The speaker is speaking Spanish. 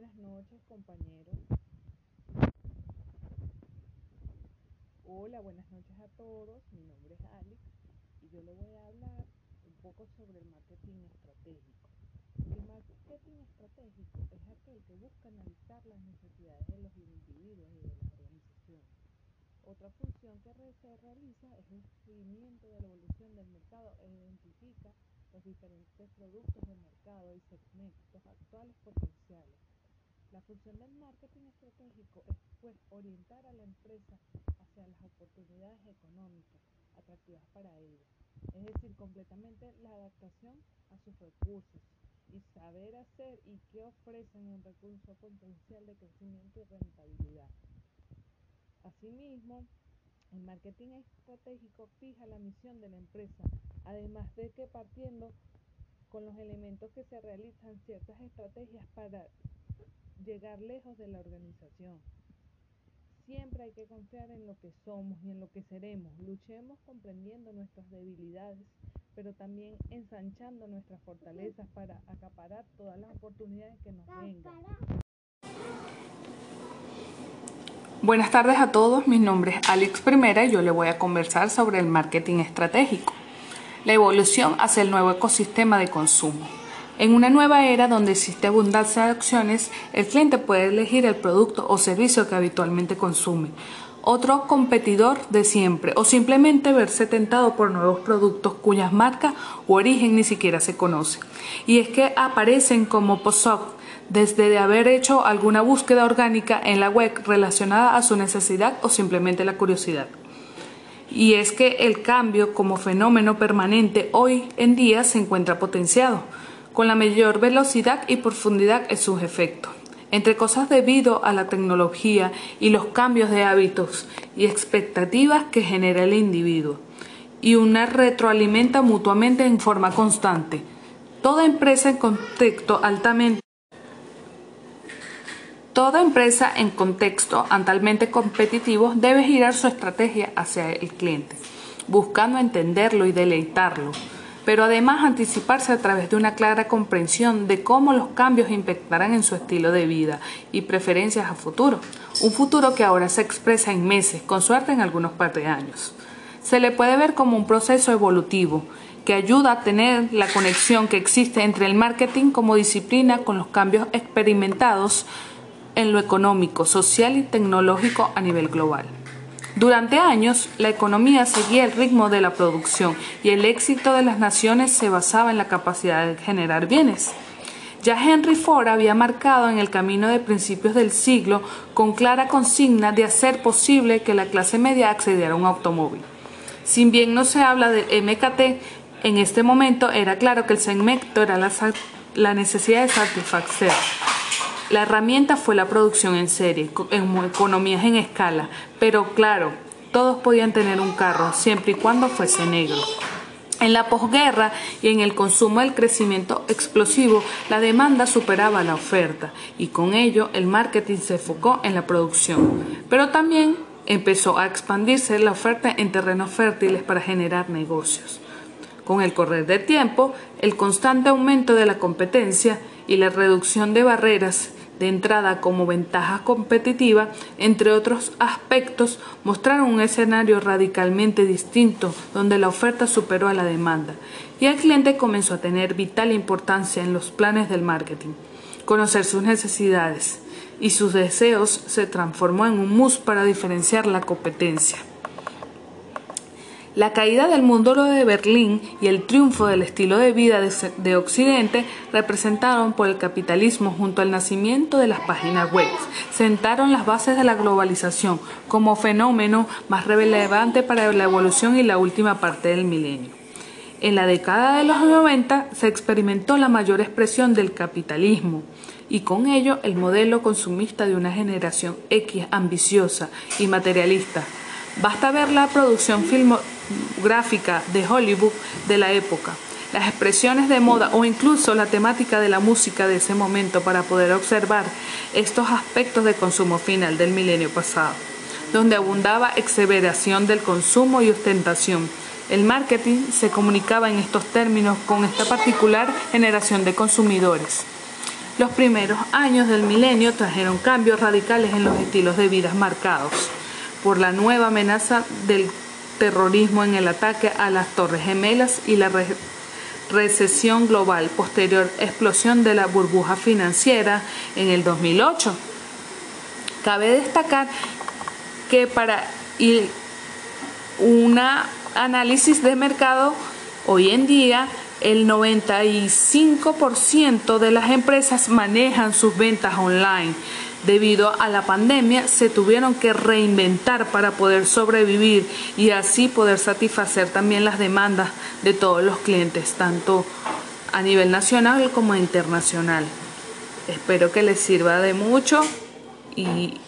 Buenas noches, compañeros. Hola, buenas noches a todos. Mi nombre es Alex y yo le voy a hablar un poco sobre el marketing estratégico. El marketing estratégico es aquel que busca analizar las necesidades de los individuos y de las organizaciones. Otra función que se realiza es el seguimiento de la evolución del mercado e identifica los diferentes productos del mercado y segmentos actuales potenciales. La función del marketing estratégico es pues orientar a la empresa hacia las oportunidades económicas atractivas para ella, es decir, completamente la adaptación a sus recursos y saber hacer y qué ofrecen un recurso potencial de crecimiento y rentabilidad. Asimismo, el marketing estratégico fija la misión de la empresa, además de que partiendo con los elementos que se realizan ciertas estrategias para llegar lejos de la organización. Siempre hay que confiar en lo que somos y en lo que seremos. Luchemos comprendiendo nuestras debilidades, pero también ensanchando nuestras fortalezas para acaparar todas las oportunidades que nos vengan. Buenas tardes a todos, mi nombre es Alex Primera y yo le voy a conversar sobre el marketing estratégico, la evolución hacia el nuevo ecosistema de consumo. En una nueva era donde existe abundancia de opciones, el cliente puede elegir el producto o servicio que habitualmente consume, otro competidor de siempre o simplemente verse tentado por nuevos productos cuyas marcas u origen ni siquiera se conoce. Y es que aparecen como post desde de haber hecho alguna búsqueda orgánica en la web relacionada a su necesidad o simplemente la curiosidad. Y es que el cambio como fenómeno permanente hoy en día se encuentra potenciado con la mayor velocidad y profundidad en sus efectos. Entre cosas debido a la tecnología y los cambios de hábitos y expectativas que genera el individuo. Y una retroalimenta mutuamente en forma constante. Toda empresa en contexto altamente Toda empresa en contexto altamente competitivo debe girar su estrategia hacia el cliente, buscando entenderlo y deleitarlo pero además anticiparse a través de una clara comprensión de cómo los cambios impactarán en su estilo de vida y preferencias a futuro, un futuro que ahora se expresa en meses, con suerte en algunos par de años. Se le puede ver como un proceso evolutivo que ayuda a tener la conexión que existe entre el marketing como disciplina con los cambios experimentados en lo económico, social y tecnológico a nivel global. Durante años, la economía seguía el ritmo de la producción y el éxito de las naciones se basaba en la capacidad de generar bienes. Ya Henry Ford había marcado en el camino de principios del siglo con clara consigna de hacer posible que la clase media accediera a un automóvil. Si bien no se habla del MKT, en este momento era claro que el segmento era la, la necesidad de satisfacer la herramienta fue la producción en serie, en economías en escala, pero claro, todos podían tener un carro siempre y cuando fuese negro. En la posguerra y en el consumo del crecimiento explosivo, la demanda superaba la oferta y con ello el marketing se enfocó en la producción. Pero también empezó a expandirse la oferta en terrenos fértiles para generar negocios. Con el correr del tiempo, el constante aumento de la competencia y la reducción de barreras de entrada como ventaja competitiva, entre otros aspectos, mostraron un escenario radicalmente distinto donde la oferta superó a la demanda y el cliente comenzó a tener vital importancia en los planes del marketing. Conocer sus necesidades y sus deseos se transformó en un mus para diferenciar la competencia. La caída del mundo de Berlín y el triunfo del estilo de vida de, Occidente representaron por el capitalismo junto al nacimiento de las páginas web. Sentaron las bases de la globalización como fenómeno más relevante para la evolución y la última parte del milenio. En la década de los 90 se experimentó la mayor expresión del capitalismo y con ello el modelo consumista de una generación X ambiciosa y materialista. Basta ver la producción filmográfica gráfica de Hollywood de la época, las expresiones de moda o incluso la temática de la música de ese momento para poder observar estos aspectos de consumo final del milenio pasado, donde abundaba exeveración del consumo y ostentación. El marketing se comunicaba en estos términos con esta particular generación de consumidores. Los primeros años del milenio trajeron cambios radicales en los estilos de vida marcados por la nueva amenaza del terrorismo en el ataque a las Torres Gemelas y la recesión global posterior explosión de la burbuja financiera en el 2008. Cabe destacar que para un análisis de mercado hoy en día el 95% de las empresas manejan sus ventas online. Debido a la pandemia se tuvieron que reinventar para poder sobrevivir y así poder satisfacer también las demandas de todos los clientes, tanto a nivel nacional como internacional. Espero que les sirva de mucho y